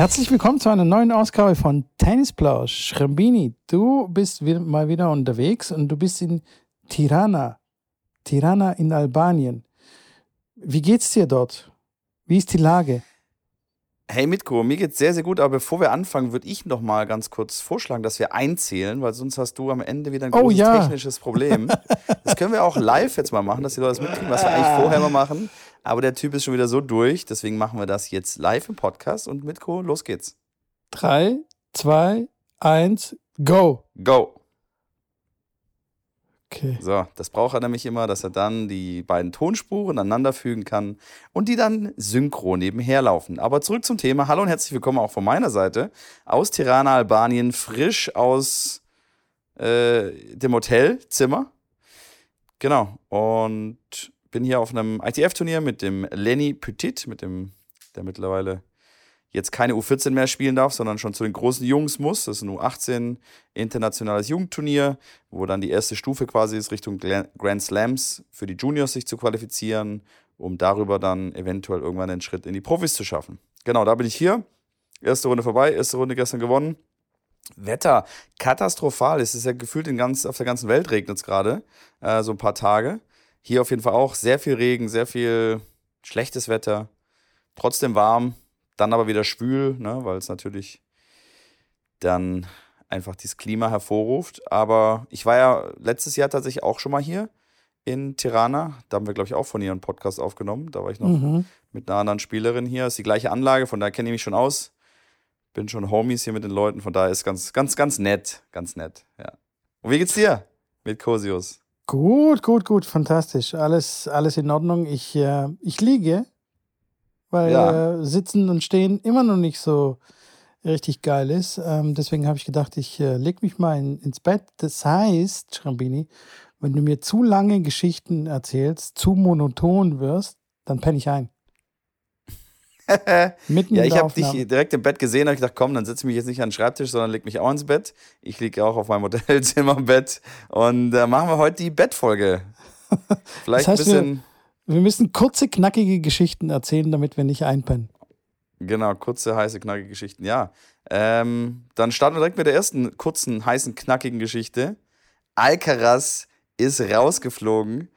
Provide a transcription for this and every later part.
Herzlich willkommen zu einer neuen Ausgabe von Tennisplausch. Schrambini, du bist mal wieder unterwegs und du bist in Tirana. Tirana in Albanien. Wie geht's dir dort? Wie ist die Lage? Hey Mitko, mir geht's sehr, sehr gut, aber bevor wir anfangen, würde ich noch mal ganz kurz vorschlagen, dass wir einzählen, weil sonst hast du am Ende wieder ein oh großes ja. technisches Problem. Das können wir auch live jetzt mal machen, dass die Leute das mitkriegen, was wir eigentlich vorher mal machen. Aber der Typ ist schon wieder so durch, deswegen machen wir das jetzt live im Podcast und Mitko, los geht's. Drei, zwei, eins, go. Go. Okay. So, das braucht er nämlich immer, dass er dann die beiden Tonspuren aneinander fügen kann und die dann synchron nebenher laufen. Aber zurück zum Thema. Hallo und herzlich willkommen auch von meiner Seite aus Tirana, Albanien, frisch aus äh, dem Hotelzimmer. Genau. Und bin hier auf einem ITF-Turnier mit dem Lenny Petit, mit dem, der mittlerweile jetzt keine U14 mehr spielen darf, sondern schon zu den großen Jungs muss. Das ist ein U18 internationales Jugendturnier, wo dann die erste Stufe quasi ist, Richtung Grand Slams für die Juniors sich zu qualifizieren, um darüber dann eventuell irgendwann den Schritt in die Profis zu schaffen. Genau, da bin ich hier. Erste Runde vorbei, erste Runde gestern gewonnen. Wetter katastrophal. Es ist ja gefühlt in ganz, auf der ganzen Welt regnet es gerade, äh, so ein paar Tage. Hier auf jeden Fall auch sehr viel Regen, sehr viel schlechtes Wetter. Trotzdem warm, dann aber wieder schwül, ne, weil es natürlich dann einfach dieses Klima hervorruft. Aber ich war ja letztes Jahr tatsächlich auch schon mal hier in Tirana. Da haben wir, glaube ich, auch von ihr einen Podcast aufgenommen. Da war ich noch mhm. mit einer anderen Spielerin hier. Ist die gleiche Anlage, von daher kenne ich mich schon aus. Bin schon Homies hier mit den Leuten, von daher ist ganz, ganz, ganz nett. Ganz nett, ja. Und wie geht's dir mit Cosius? Gut, gut, gut, fantastisch. Alles, alles in Ordnung. Ich, äh, ich liege weil ja. äh, Sitzen und Stehen immer noch nicht so richtig geil ist. Ähm, deswegen habe ich gedacht, ich äh, lege mich mal in, ins Bett. Das heißt, Schrambini, wenn du mir zu lange Geschichten erzählst, zu monoton wirst, dann penne ich ein. Mitten ja, ich habe dich direkt im Bett gesehen, habe ich gedacht, komm, dann setze ich mich jetzt nicht an den Schreibtisch, sondern leg mich auch ins Bett. Ich liege auch auf meinem Hotelzimmer im Bett und äh, machen wir heute die Bettfolge. Vielleicht das heißt, ein bisschen wir müssen kurze, knackige Geschichten erzählen, damit wir nicht einpennen. Genau, kurze, heiße, knackige Geschichten, ja. Ähm, dann starten wir direkt mit der ersten kurzen, heißen, knackigen Geschichte. Alcaraz ist rausgeflogen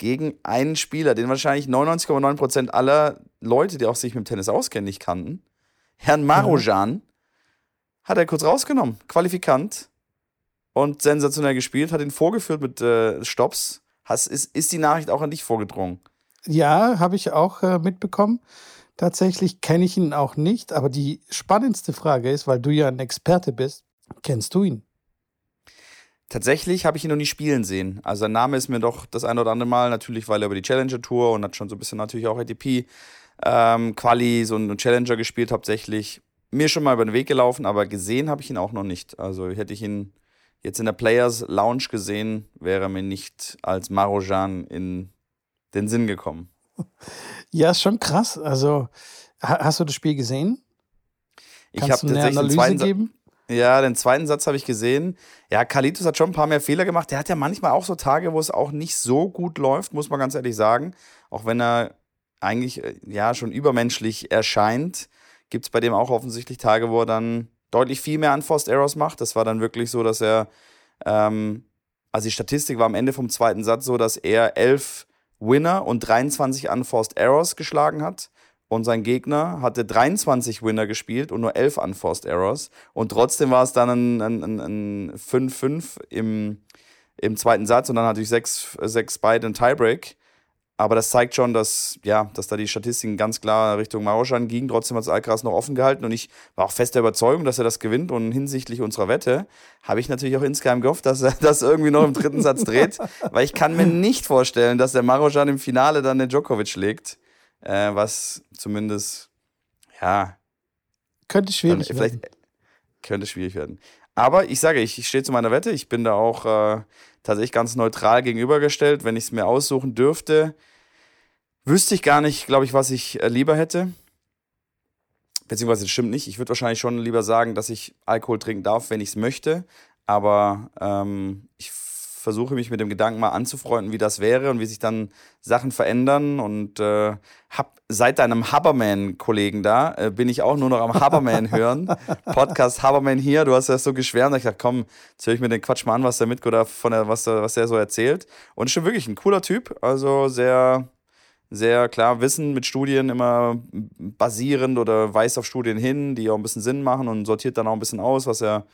gegen einen Spieler, den wahrscheinlich 99,9% aller Leute, die auch sich mit dem Tennis auskennen, nicht kannten. Herrn Marojan mhm. hat er kurz rausgenommen, Qualifikant und sensationell gespielt, hat ihn vorgeführt mit äh, Stops. Hast, ist, ist die Nachricht auch an dich vorgedrungen? Ja, habe ich auch äh, mitbekommen. Tatsächlich kenne ich ihn auch nicht, aber die spannendste Frage ist, weil du ja ein Experte bist, kennst du ihn? Tatsächlich habe ich ihn noch nie spielen sehen. Also sein Name ist mir doch das ein oder andere Mal, natürlich, weil er über die Challenger Tour und hat schon so ein bisschen natürlich auch ATP ähm, Quali, so ein Challenger gespielt hauptsächlich. Mir schon mal über den Weg gelaufen, aber gesehen habe ich ihn auch noch nicht. Also hätte ich ihn jetzt in der Players Lounge gesehen, wäre mir nicht als Marojan in den Sinn gekommen. Ja, ist schon krass. Also, hast du das Spiel gesehen? Ich habe eine Analyse geben? Ja, den zweiten Satz habe ich gesehen. Ja, Kalitus hat schon ein paar mehr Fehler gemacht. Der hat ja manchmal auch so Tage, wo es auch nicht so gut läuft, muss man ganz ehrlich sagen. Auch wenn er eigentlich äh, ja schon übermenschlich erscheint, gibt es bei dem auch offensichtlich Tage, wo er dann deutlich viel mehr Unforced Errors macht. Das war dann wirklich so, dass er, ähm, also die Statistik war am Ende vom zweiten Satz so, dass er elf Winner und 23 Unforced Errors geschlagen hat. Und sein Gegner hatte 23 Winner gespielt und nur 11 Unforced Errors. Und trotzdem war es dann ein 5-5 im, im zweiten Satz und dann natürlich 6, 6 beide ein Tiebreak. Aber das zeigt schon, dass, ja, dass da die Statistiken ganz klar Richtung Maroschan gingen. Trotzdem hat es Alcaraz noch offen gehalten und ich war auch fest der Überzeugung, dass er das gewinnt. Und hinsichtlich unserer Wette habe ich natürlich auch insgeheim gehofft, dass er das irgendwie noch im dritten Satz dreht. Weil ich kann mir nicht vorstellen, dass der Maroschan im Finale dann den Djokovic schlägt. Äh, was zumindest, ja. Könnte schwierig werden. Könnte schwierig werden. Aber ich sage, ich, ich stehe zu meiner Wette. Ich bin da auch äh, tatsächlich ganz neutral gegenübergestellt. Wenn ich es mir aussuchen dürfte, wüsste ich gar nicht, glaube ich, was ich äh, lieber hätte. Beziehungsweise das stimmt nicht. Ich würde wahrscheinlich schon lieber sagen, dass ich Alkohol trinken darf, wenn ich es möchte. Aber ähm, ich versuche mich mit dem Gedanken mal anzufreunden, wie das wäre und wie sich dann Sachen verändern. Und äh, hab seit deinem Haberman-Kollegen da, äh, bin ich auch nur noch am Haberman hören. Podcast Haberman hier, du hast ja so geschwärmt. Ich dachte, komm, jetzt höre ich mir den Quatsch mal an, was der Mitko da von der, was, der, was der so erzählt. Und ist schon wirklich ein cooler Typ. Also sehr, sehr klar Wissen mit Studien immer basierend oder weist auf Studien hin, die auch ein bisschen Sinn machen und sortiert dann auch ein bisschen aus, was er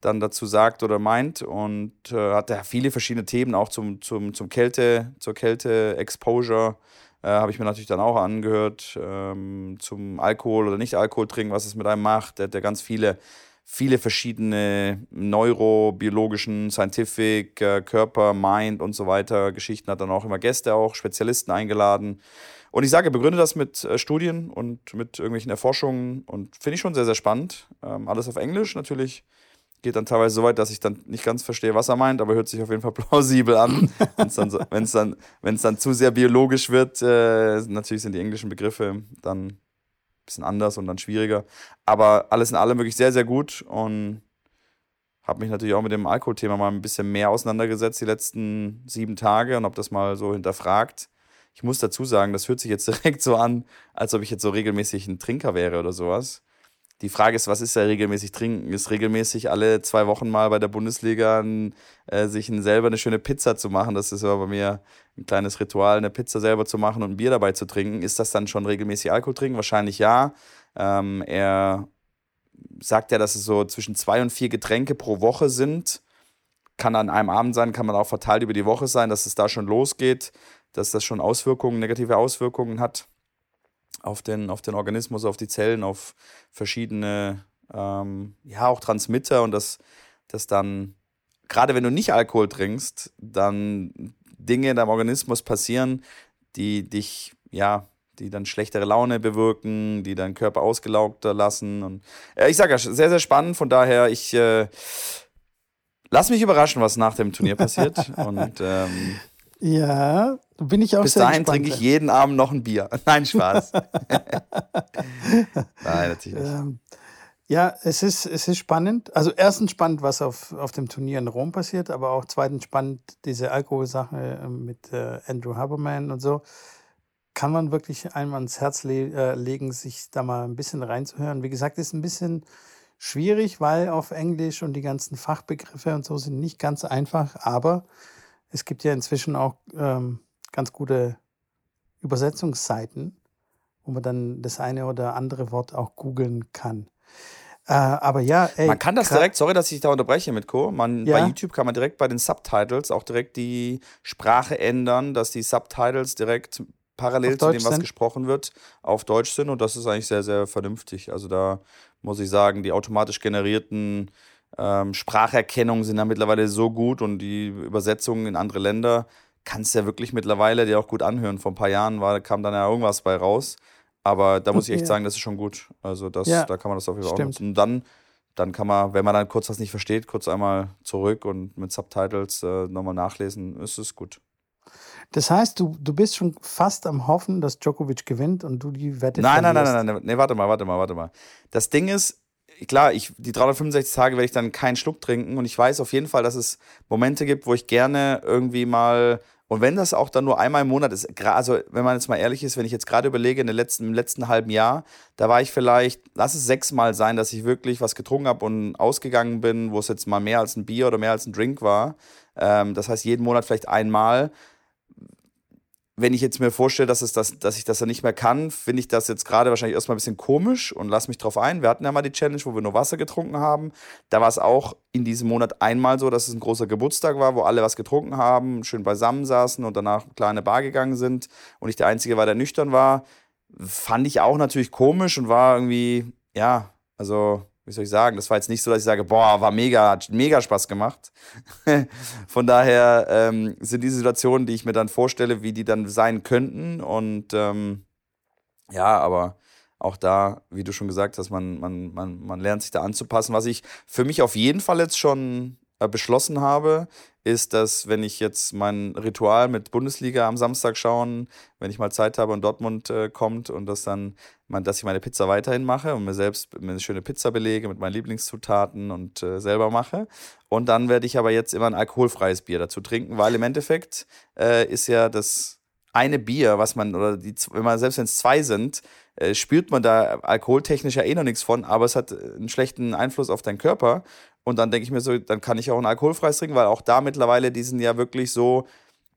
dann dazu sagt oder meint und äh, hat da viele verschiedene Themen auch zum, zum, zum Kälte, zur Kälte-Exposure. Äh, Habe ich mir natürlich dann auch angehört, ähm, zum Alkohol oder nicht Alkohol trinken, was es mit einem macht. Der hat ja ganz viele, viele verschiedene neurobiologischen, scientific, äh, Körper, Mind und so weiter Geschichten. Hat dann auch immer Gäste, auch Spezialisten eingeladen. Und ich sage, begründe das mit äh, Studien und mit irgendwelchen Erforschungen und finde ich schon sehr, sehr spannend. Ähm, alles auf Englisch natürlich geht dann teilweise so weit, dass ich dann nicht ganz verstehe, was er meint, aber hört sich auf jeden Fall plausibel an. Wenn es dann, dann, dann zu sehr biologisch wird, äh, natürlich sind die englischen Begriffe dann ein bisschen anders und dann schwieriger. Aber alles in allem wirklich sehr, sehr gut und habe mich natürlich auch mit dem Alkoholthema mal ein bisschen mehr auseinandergesetzt die letzten sieben Tage und habe das mal so hinterfragt. Ich muss dazu sagen, das hört sich jetzt direkt so an, als ob ich jetzt so regelmäßig ein Trinker wäre oder sowas. Die Frage ist, was ist ja regelmäßig trinken? Ist regelmäßig alle zwei Wochen mal bei der Bundesliga ein, äh, sich ein, selber eine schöne Pizza zu machen? Das ist aber bei mir ein kleines Ritual, eine Pizza selber zu machen und ein Bier dabei zu trinken. Ist das dann schon regelmäßig Alkohol trinken? Wahrscheinlich ja. Ähm, er sagt ja, dass es so zwischen zwei und vier Getränke pro Woche sind. Kann an einem Abend sein, kann man auch verteilt über die Woche sein, dass es da schon losgeht, dass das schon Auswirkungen, negative Auswirkungen hat auf den, auf den Organismus, auf die Zellen, auf verschiedene, ähm, ja, auch Transmitter und dass das dann, gerade wenn du nicht Alkohol trinkst, dann Dinge in deinem Organismus passieren, die dich, ja, die dann schlechtere Laune bewirken, die deinen Körper ausgelaugter lassen. Und äh, ich sage ja, sehr, sehr spannend. Von daher, ich äh, lass mich überraschen, was nach dem Turnier passiert. und ähm, ja, bin ich auch Bis dahin trinke ich jeden Abend noch ein Bier. Nein, Spaß. Nein, natürlich nicht. Ähm, ja, es ist, es ist spannend. Also erstens spannend, was auf, auf dem Turnier in Rom passiert, aber auch zweitens spannend diese Alkoholsache ähm, mit äh, Andrew Haberman und so. Kann man wirklich einem ans Herz le äh, legen, sich da mal ein bisschen reinzuhören. Wie gesagt, ist ein bisschen schwierig, weil auf Englisch und die ganzen Fachbegriffe und so sind nicht ganz einfach, aber es gibt ja inzwischen auch ähm, ganz gute Übersetzungsseiten, wo man dann das eine oder andere Wort auch googeln kann. Äh, aber ja, ey, Man kann das direkt, sorry, dass ich da unterbreche mit Co. Man, ja? Bei YouTube kann man direkt bei den Subtitles auch direkt die Sprache ändern, dass die Subtitles direkt parallel zu dem, was sind. gesprochen wird, auf Deutsch sind. Und das ist eigentlich sehr, sehr vernünftig. Also da muss ich sagen, die automatisch generierten ähm, Spracherkennungen sind da mittlerweile so gut und die Übersetzungen in andere Länder kannst du ja wirklich mittlerweile dir auch gut anhören. Vor ein paar Jahren war, kam dann ja irgendwas bei raus. Aber da muss ich echt sagen, das ist schon gut. Also das, ja, da kann man das auf jeden Fall auch nutzen. Und dann, dann kann man, wenn man dann kurz was nicht versteht, kurz einmal zurück und mit Subtitles äh, nochmal nachlesen, ist es gut. Das heißt, du, du bist schon fast am Hoffen, dass Djokovic gewinnt und du die Wette Nein, nein, nein, nein, nein, nee, warte mal, warte mal, warte mal. Das Ding ist, klar, ich, die 365 Tage werde ich dann keinen Schluck trinken und ich weiß auf jeden Fall, dass es Momente gibt, wo ich gerne irgendwie mal und wenn das auch dann nur einmal im Monat ist, also wenn man jetzt mal ehrlich ist, wenn ich jetzt gerade überlege, in den letzten, im letzten halben Jahr, da war ich vielleicht, lass es sechsmal sein, dass ich wirklich was getrunken habe und ausgegangen bin, wo es jetzt mal mehr als ein Bier oder mehr als ein Drink war. Ähm, das heißt, jeden Monat vielleicht einmal wenn ich jetzt mir vorstelle, dass, es das, dass ich das dann nicht mehr kann, finde ich das jetzt gerade wahrscheinlich erstmal ein bisschen komisch und lass mich drauf ein. Wir hatten ja mal die Challenge, wo wir nur Wasser getrunken haben. Da war es auch in diesem Monat einmal so, dass es ein großer Geburtstag war, wo alle was getrunken haben, schön beisammen saßen und danach eine kleine Bar gegangen sind und ich der Einzige war, der nüchtern war. Fand ich auch natürlich komisch und war irgendwie, ja, also wie soll ich sagen, das war jetzt nicht so, dass ich sage, boah, war mega, hat mega Spaß gemacht. Von daher ähm, sind diese Situationen, die ich mir dann vorstelle, wie die dann sein könnten. Und ähm, ja, aber auch da, wie du schon gesagt hast, man, man, man, man lernt sich da anzupassen. Was ich für mich auf jeden Fall jetzt schon beschlossen habe, ist, dass wenn ich jetzt mein Ritual mit Bundesliga am Samstag schauen, wenn ich mal Zeit habe und Dortmund äh, kommt und das dann, man, dass ich meine Pizza weiterhin mache und mir selbst eine schöne Pizza belege mit meinen Lieblingszutaten und äh, selber mache. Und dann werde ich aber jetzt immer ein alkoholfreies Bier dazu trinken, weil im Endeffekt äh, ist ja das eine Bier, was man, oder die, wenn man, selbst wenn es zwei sind, äh, spürt man da alkoholtechnisch ja eh noch nichts von, aber es hat einen schlechten Einfluss auf deinen Körper. Und dann denke ich mir so, dann kann ich auch ein alkoholfreies trinken, weil auch da mittlerweile, die sind ja wirklich so,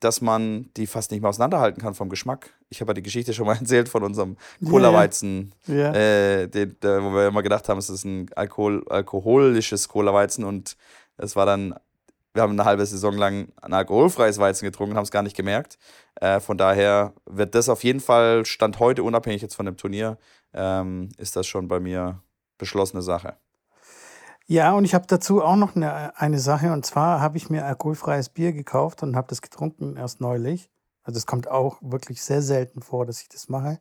dass man die fast nicht mehr auseinanderhalten kann vom Geschmack. Ich habe ja die Geschichte schon mal erzählt von unserem Cola-Weizen, yeah. äh, wo wir immer gedacht haben, es ist ein Alkohol, alkoholisches Cola-Weizen und es war dann, wir haben eine halbe Saison lang ein alkoholfreies Weizen getrunken, haben es gar nicht gemerkt. Äh, von daher wird das auf jeden Fall, Stand heute, unabhängig jetzt von dem Turnier, ähm, ist das schon bei mir beschlossene Sache. Ja, und ich habe dazu auch noch eine, eine Sache. Und zwar habe ich mir alkoholfreies Bier gekauft und habe das getrunken erst neulich. Also es kommt auch wirklich sehr selten vor, dass ich das mache.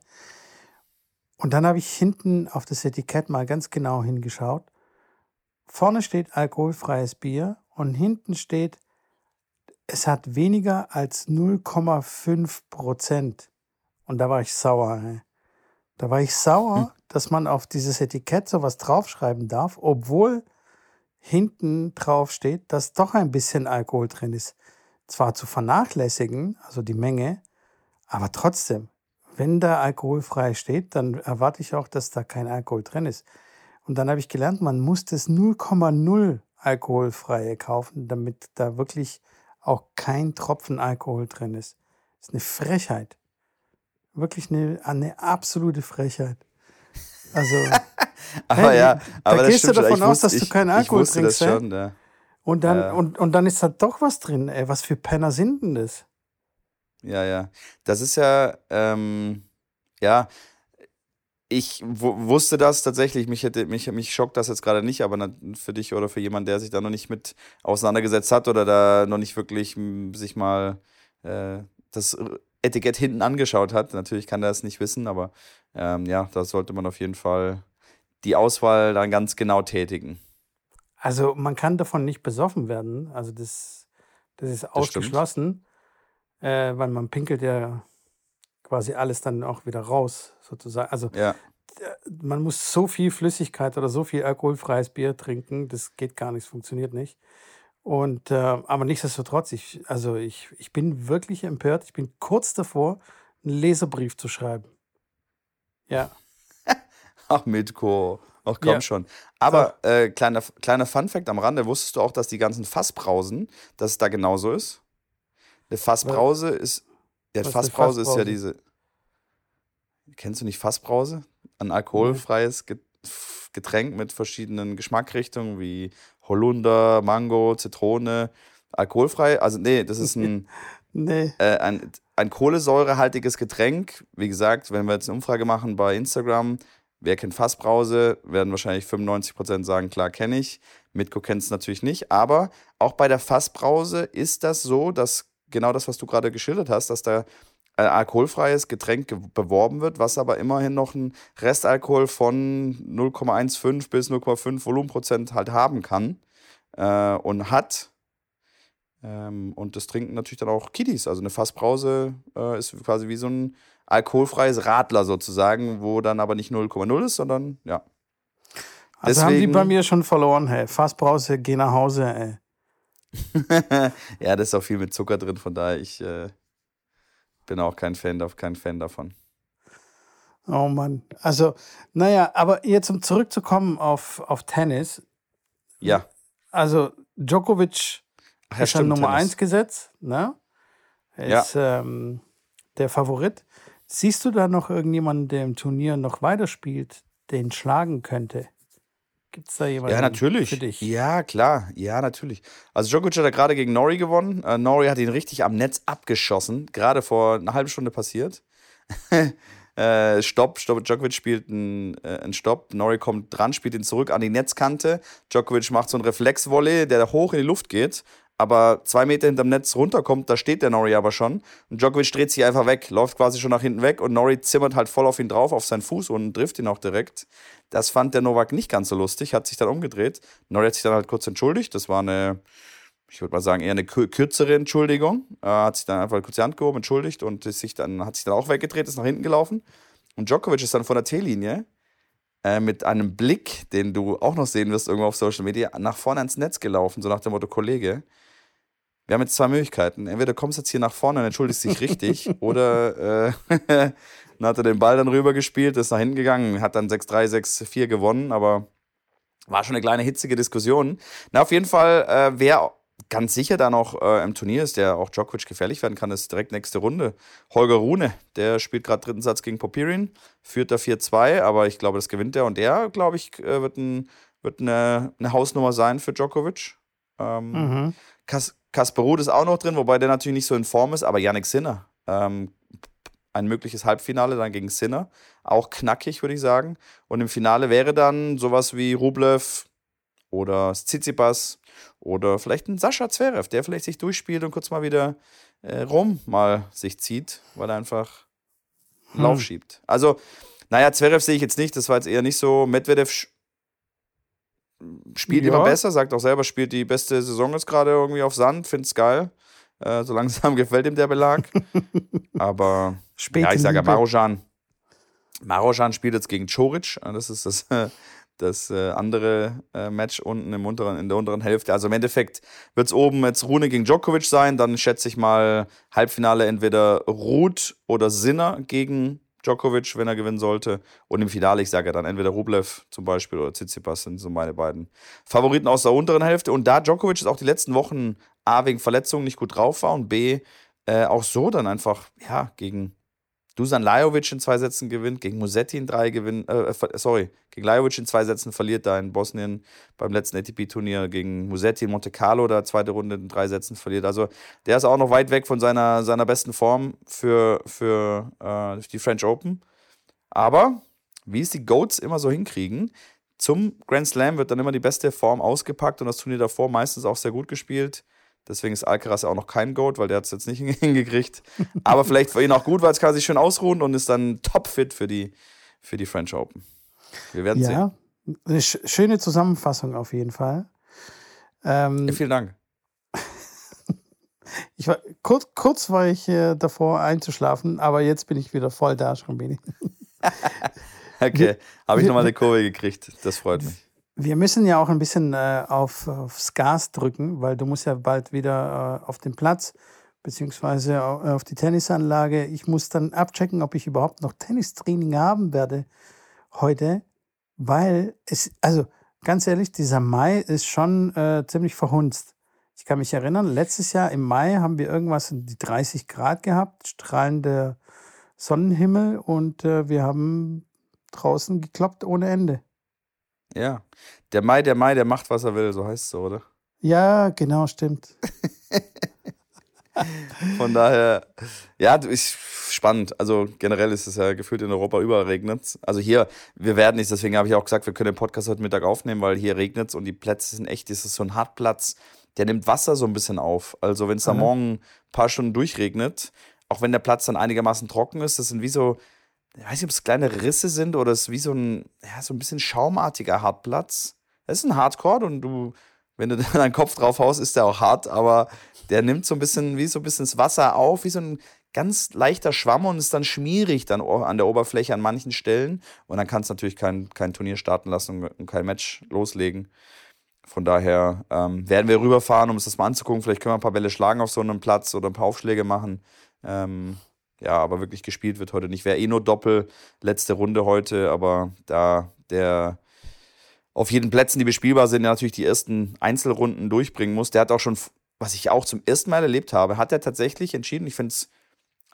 Und dann habe ich hinten auf das Etikett mal ganz genau hingeschaut. Vorne steht alkoholfreies Bier und hinten steht, es hat weniger als 0,5 Prozent. Und da war ich sauer. Ey. Da war ich sauer, hm. dass man auf dieses Etikett sowas draufschreiben darf, obwohl hinten drauf steht, dass doch ein bisschen Alkohol drin ist. Zwar zu vernachlässigen, also die Menge, aber trotzdem, wenn da alkoholfrei steht, dann erwarte ich auch, dass da kein Alkohol drin ist. Und dann habe ich gelernt, man muss das 0,0 alkoholfreie kaufen, damit da wirklich auch kein Tropfen Alkohol drin ist. Das ist eine Frechheit. Wirklich eine, eine absolute Frechheit. Also aber hey, ja, aber da gehst du davon wusste, aus, dass du keinen Alkohol trinkst. Schon, ja. Und dann, ja. und, und dann ist da doch was drin, ey. Was für Penner sind denn das? Ja, ja. Das ist ja, ähm, ja, ich wusste das tatsächlich, mich, hätte, mich, mich schockt das jetzt gerade nicht, aber für dich oder für jemanden, der sich da noch nicht mit auseinandergesetzt hat oder da noch nicht wirklich sich mal äh, das Etikett hinten angeschaut hat, natürlich kann er das nicht wissen, aber ähm, ja, da sollte man auf jeden Fall die Auswahl dann ganz genau tätigen. Also man kann davon nicht besoffen werden. Also das, das ist ausgeschlossen, äh, weil man pinkelt ja quasi alles dann auch wieder raus, sozusagen. Also ja. man muss so viel Flüssigkeit oder so viel alkoholfreies Bier trinken, das geht gar nicht, funktioniert nicht. Und äh, aber nichtsdestotrotz, ich, also ich, ich bin wirklich empört. Ich bin kurz davor, einen Leserbrief zu schreiben. Ja. Ach, Mitko. Ach komm ja. schon. Aber äh, kleiner, kleiner Fun-Fact am Rande: Wusstest du auch, dass die ganzen Fassbrausen, dass es da genauso ist? Eine Fassbrause Was? ist. Ja, Fassbrause, Fassbrause ist ja diese. Kennst du nicht Fassbrause? Ein alkoholfreies Getränk mit verschiedenen Geschmackrichtungen wie Holunder, Mango, Zitrone. Alkoholfrei? Also, nee, das ist ein. nee. Äh, ein, ein kohlensäurehaltiges Getränk. Wie gesagt, wenn wir jetzt eine Umfrage machen bei Instagram, Wer kennt Fassbrause? Werden wahrscheinlich 95% sagen, klar kenne ich. Mitko kennt es natürlich nicht. Aber auch bei der Fassbrause ist das so, dass genau das, was du gerade geschildert hast, dass da ein alkoholfreies Getränk beworben wird, was aber immerhin noch einen Restalkohol von 0,15 bis 0,5 Volumenprozent halt haben kann äh, und hat. Ähm, und das trinken natürlich dann auch Kiddies. Also eine Fassbrause äh, ist quasi wie so ein alkoholfreies Radler sozusagen, wo dann aber nicht 0,0 ist, sondern ja. Also Deswegen, haben die bei mir schon verloren, hey. Fassbrause, geh nach Hause, ey. ja, da ist auch viel mit Zucker drin, von daher ich äh, bin auch kein Fan, kein Fan davon. Oh Mann. Also, naja, aber jetzt um zurückzukommen auf, auf Tennis. Ja. Also, Djokovic Ach, ja, ist stimmt, Nummer 1 Gesetz, ne? Er ja. ist ähm, der Favorit. Siehst du da noch irgendjemanden, der im Turnier noch weiterspielt, den schlagen könnte? Gibt es da jemanden ja, natürlich. für dich? Ja, klar. Ja, natürlich. Also Djokovic hat gerade gegen Nori gewonnen. Äh, Nori hat ihn richtig am Netz abgeschossen. Gerade vor einer halben Stunde passiert. äh, Stopp, Stopp. Djokovic spielt einen, äh, einen Stopp. Nori kommt dran, spielt ihn zurück an die Netzkante. Djokovic macht so einen Reflexvolley, der hoch in die Luft geht aber zwei Meter hinterm Netz runterkommt, da steht der Nori aber schon. Und Djokovic dreht sich einfach weg, läuft quasi schon nach hinten weg und Nori zimmert halt voll auf ihn drauf, auf seinen Fuß und trifft ihn auch direkt. Das fand der Novak nicht ganz so lustig, hat sich dann umgedreht. Nori hat sich dann halt kurz entschuldigt. Das war eine, ich würde mal sagen, eher eine kürzere Entschuldigung. Er hat sich dann einfach kurz die Hand gehoben, entschuldigt und ist sich dann, hat sich dann auch weggedreht, ist nach hinten gelaufen. Und Djokovic ist dann von der T-Linie äh, mit einem Blick, den du auch noch sehen wirst irgendwo auf Social Media, nach vorne ans Netz gelaufen, so nach dem Motto, Kollege, wir haben jetzt zwei Möglichkeiten. Entweder kommst du jetzt hier nach vorne und entschuldigst dich richtig, oder äh, dann hat er den Ball dann rüber gespielt, ist nach hinten gegangen, hat dann 6-3, 6-4 gewonnen, aber war schon eine kleine hitzige Diskussion. Na, auf jeden Fall, äh, wer ganz sicher da noch äh, im Turnier ist, der auch Djokovic gefährlich werden kann, ist direkt nächste Runde. Holger Rune, der spielt gerade dritten Satz gegen Popirin, führt da 4-2, aber ich glaube, das gewinnt er und der, glaube ich, äh, wird, ein, wird eine, eine Hausnummer sein für Djokovic. Ähm, mhm. Kas Kasper Ruud ist auch noch drin, wobei der natürlich nicht so in Form ist, aber Yannick Sinner. Ähm, ein mögliches Halbfinale dann gegen Sinner. Auch knackig, würde ich sagen. Und im Finale wäre dann sowas wie Rublev oder Tsitsipas oder vielleicht ein Sascha Zverev, der vielleicht sich durchspielt und kurz mal wieder äh, rum mal sich zieht, weil er einfach hm. Lauf schiebt. Also, naja, Zverev sehe ich jetzt nicht, das war jetzt eher nicht so. Medvedev spielt ja. immer besser, sagt auch selber, spielt die beste Saison jetzt gerade irgendwie auf Sand, find's geil. Äh, so langsam gefällt ihm der Belag. Aber Spät ja, ich sage ja, Marojan. Marojan spielt jetzt gegen Choric. Das ist das, das äh, andere äh, Match unten im unteren, in der unteren Hälfte. Also im Endeffekt wird es oben jetzt Rune gegen Djokovic sein. Dann schätze ich mal Halbfinale entweder Ruth oder Sinner gegen Djokovic, wenn er gewinnen sollte. Und im Finale, ich sage ja dann entweder Rublev zum Beispiel oder Tsitsipas sind so meine beiden Favoriten aus der unteren Hälfte. Und da Djokovic jetzt auch die letzten Wochen A wegen Verletzungen nicht gut drauf war und B äh, auch so dann einfach ja gegen Dusan Lajovic in zwei Sätzen gewinnt, gegen Musetti in drei gewinnt, äh, äh sorry, gegen Lajovic in zwei Sätzen verliert da in Bosnien beim letzten ATP-Turnier gegen Musetti in Monte Carlo, da zweite Runde in drei Sätzen verliert. Also der ist auch noch weit weg von seiner, seiner besten Form für, für äh, die French Open. Aber wie es die Goats immer so hinkriegen, zum Grand Slam wird dann immer die beste Form ausgepackt und das Turnier davor meistens auch sehr gut gespielt. Deswegen ist Alcaraz ja auch noch kein Goat, weil der hat es jetzt nicht hingekriegt. Aber vielleicht für ihn auch gut, weil es kann sich schön ausruhen und ist dann topfit für die, für die French Open. Wir werden ja, sehen. Ja, eine schöne Zusammenfassung auf jeden Fall. Ähm, ja, vielen Dank. ich war, kurz, kurz war ich äh, davor einzuschlafen, aber jetzt bin ich wieder voll da, Schrambini. okay, habe ich nochmal eine Kurve gekriegt. Das freut mich. Wir müssen ja auch ein bisschen äh, auf, aufs Gas drücken, weil du musst ja bald wieder äh, auf den Platz beziehungsweise äh, auf die Tennisanlage. Ich muss dann abchecken, ob ich überhaupt noch Tennistraining haben werde heute, weil es, also ganz ehrlich, dieser Mai ist schon äh, ziemlich verhunzt. Ich kann mich erinnern, letztes Jahr im Mai haben wir irgendwas in die 30 Grad gehabt, strahlender Sonnenhimmel und äh, wir haben draußen gekloppt ohne Ende. Ja. Der Mai, der Mai, der macht, was er will, so heißt es so, oder? Ja, genau, stimmt. Von daher, ja, ist spannend. Also generell ist es ja gefühlt in Europa überall regnet Also hier, wir werden nicht, deswegen habe ich auch gesagt, wir können den Podcast heute Mittag aufnehmen, weil hier regnet es und die Plätze sind echt, das ist so ein Hartplatz, der nimmt Wasser so ein bisschen auf. Also wenn es da morgen ein paar Stunden durchregnet, auch wenn der Platz dann einigermaßen trocken ist, das sind wie so, ich weiß nicht, ob es kleine Risse sind oder es wie so ein, ja, so ein bisschen schaumartiger Hartplatz. Das ist ein Hardcore und du, wenn du deinen Kopf drauf haust, ist der auch hart, aber der nimmt so ein bisschen, wie so ein bisschen das Wasser auf, wie so ein ganz leichter Schwamm und ist dann schmierig dann an der Oberfläche an manchen Stellen. Und dann kannst du natürlich kein, kein Turnier starten lassen und kein Match loslegen. Von daher ähm, werden wir rüberfahren, um uns das mal anzugucken. Vielleicht können wir ein paar Bälle schlagen auf so einem Platz oder ein paar Aufschläge machen. Ähm, ja, aber wirklich gespielt wird heute nicht. Wäre eh nur Doppel, letzte Runde heute, aber da der auf jeden Plätzen, die bespielbar sind, natürlich die ersten Einzelrunden durchbringen muss. Der hat auch schon, was ich auch zum ersten Mal erlebt habe, hat er tatsächlich entschieden, ich finde es,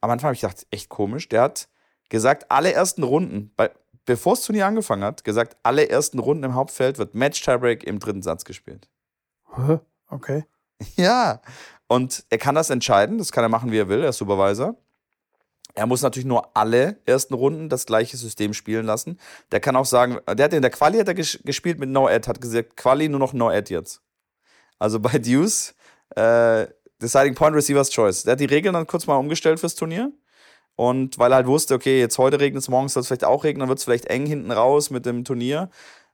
am Anfang habe ich gedacht, echt komisch, der hat gesagt, alle ersten Runden, bei, bevor das Turnier angefangen hat, gesagt, alle ersten Runden im Hauptfeld wird Match-Tiebreak im dritten Satz gespielt. Okay. Ja, und er kann das entscheiden, das kann er machen, wie er will, er ist Supervisor. Er muss natürlich nur alle ersten Runden das gleiche System spielen lassen. Der kann auch sagen, der hat in der Quali hat er gespielt mit No-Ad, hat gesagt, Quali nur noch No-Ad jetzt. Also bei Deuce, äh, Deciding Point Receiver's Choice. Der hat die Regeln dann kurz mal umgestellt fürs Turnier. Und weil er halt wusste, okay, jetzt heute regnet es, morgen soll es vielleicht auch regnen, dann wird es vielleicht eng hinten raus mit dem Turnier.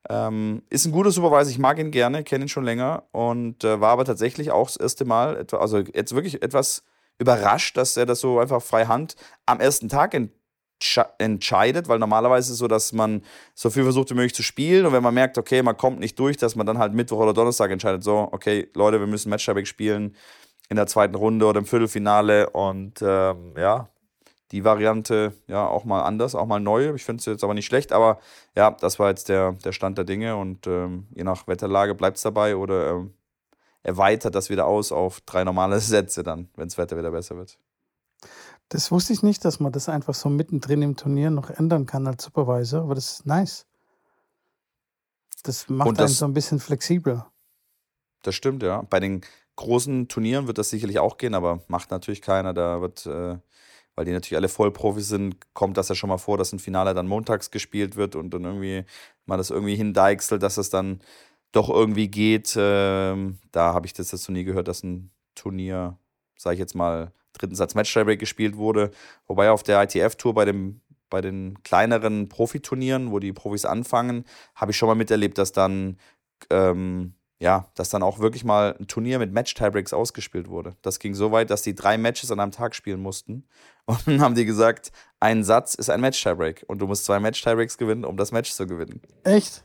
Ähm, ist ein guter Supervisor, ich mag ihn gerne, kenne ihn schon länger und äh, war aber tatsächlich auch das erste Mal, also jetzt wirklich etwas überrascht, dass er das so einfach frei Hand am ersten Tag entscheidet, weil normalerweise ist es so, dass man so viel versucht wie möglich zu spielen und wenn man merkt, okay, man kommt nicht durch, dass man dann halt Mittwoch oder Donnerstag entscheidet, so, okay, Leute, wir müssen Matchback spielen in der zweiten Runde oder im Viertelfinale und ähm, ja, die Variante ja auch mal anders, auch mal neu. Ich finde es jetzt aber nicht schlecht, aber ja, das war jetzt der, der Stand der Dinge und ähm, je nach Wetterlage bleibt es dabei oder ähm, erweitert das wieder aus auf drei normale Sätze dann, wenn das Wetter wieder besser wird. Das wusste ich nicht, dass man das einfach so mittendrin im Turnier noch ändern kann als Supervisor, aber das ist nice. Das macht das, einen so ein bisschen flexibler. Das stimmt, ja. Bei den großen Turnieren wird das sicherlich auch gehen, aber macht natürlich keiner. Da wird, äh, weil die natürlich alle Vollprofis sind, kommt das ja schon mal vor, dass ein Finale dann montags gespielt wird und dann irgendwie man das irgendwie hindeichselt, dass es dann doch irgendwie geht. Ähm, da habe ich das jetzt noch nie gehört, dass ein Turnier, sage ich jetzt mal, dritten Satz Match Tiebreak gespielt wurde. Wobei auf der ITF-Tour bei dem bei den kleineren Profiturnieren, wo die Profis anfangen, habe ich schon mal miterlebt, dass dann ähm, ja, dass dann auch wirklich mal ein Turnier mit Match-Tiebreaks ausgespielt wurde. Das ging so weit, dass die drei Matches an einem Tag spielen mussten. Und dann haben die gesagt, ein Satz ist ein Match-Tiebreak und du musst zwei Match-Tiebreaks gewinnen, um das Match zu gewinnen. Echt?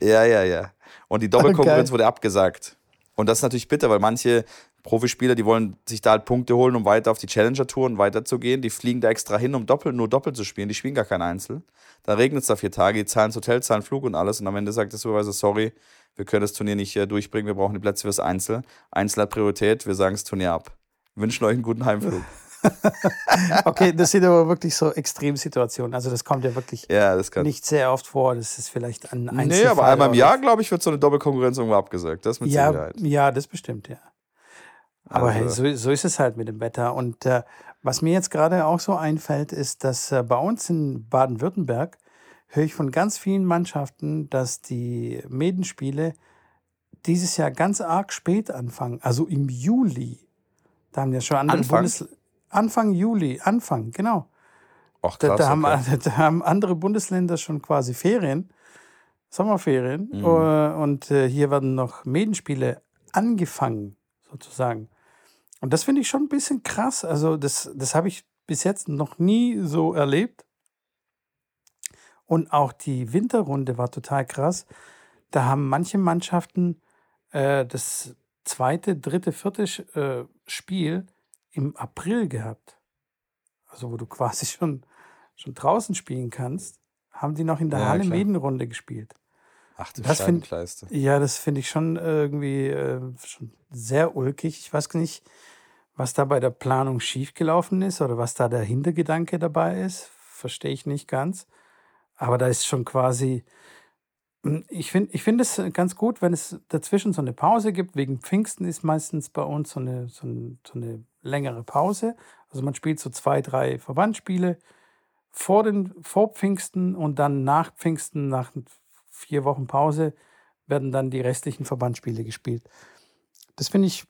Ja, ja, ja. Und die Doppelkonkurrenz okay. wurde abgesagt. Und das ist natürlich bitter, weil manche Profispieler, die wollen sich da halt Punkte holen, um weiter auf die Challenger-Touren weiterzugehen. Die fliegen da extra hin, um doppelt, nur doppelt zu spielen. Die spielen gar kein Einzel. Da regnet es da vier Tage, die zahlen das Hotel, zahlen Flug und alles. Und am Ende sagt der Supervisor, sorry, wir können das Turnier nicht äh, durchbringen, wir brauchen die Plätze fürs Einzel. Einzel hat Priorität, wir sagen das Turnier ab. Wir wünschen euch einen guten Heimflug. okay, das sind aber wirklich so Extremsituationen. Also das kommt ja wirklich ja, nicht sehr oft vor. Das ist vielleicht ein Einzelfall. Nee, aber einmal im Jahr, glaube ich, wird so eine Doppelkonkurrenz irgendwo abgesagt. Das mit ja, Sicherheit. Ja, das bestimmt, ja. Aber also. hey, so, so, ist es halt mit dem Wetter. Und äh, was mir jetzt gerade auch so einfällt, ist, dass äh, bei uns in Baden-Württemberg höre ich von ganz vielen Mannschaften, dass die Medenspiele dieses Jahr ganz arg spät anfangen, also im Juli. Da haben ja schon andere Anfang? Bundes Anfang Juli, Anfang, genau. Ach, krass, da, da, haben, okay. da, haben, andere Bundesländer schon quasi Ferien, Sommerferien. Mhm. Äh, und äh, hier werden noch Medenspiele angefangen, sozusagen. Und das finde ich schon ein bisschen krass. Also, das, das habe ich bis jetzt noch nie so erlebt. Und auch die Winterrunde war total krass. Da haben manche Mannschaften äh, das zweite, dritte, vierte äh, Spiel im April gehabt. Also wo du quasi schon, schon draußen spielen kannst, haben die noch in der ja, Halle Medenrunde gespielt. Ach du das find, Ja, das finde ich schon irgendwie äh, schon sehr ulkig. Ich weiß nicht, was da bei der Planung schiefgelaufen ist oder was da der Hintergedanke dabei ist. Verstehe ich nicht ganz. Aber da ist schon quasi, hm, ich finde ich find es ganz gut, wenn es dazwischen so eine Pause gibt. Wegen Pfingsten ist meistens bei uns so eine, so, ein, so eine längere Pause. Also man spielt so zwei, drei Verbandsspiele vor, den, vor Pfingsten und dann nach Pfingsten, nach vier Wochen Pause, werden dann die restlichen Verbandsspiele gespielt. Das finde ich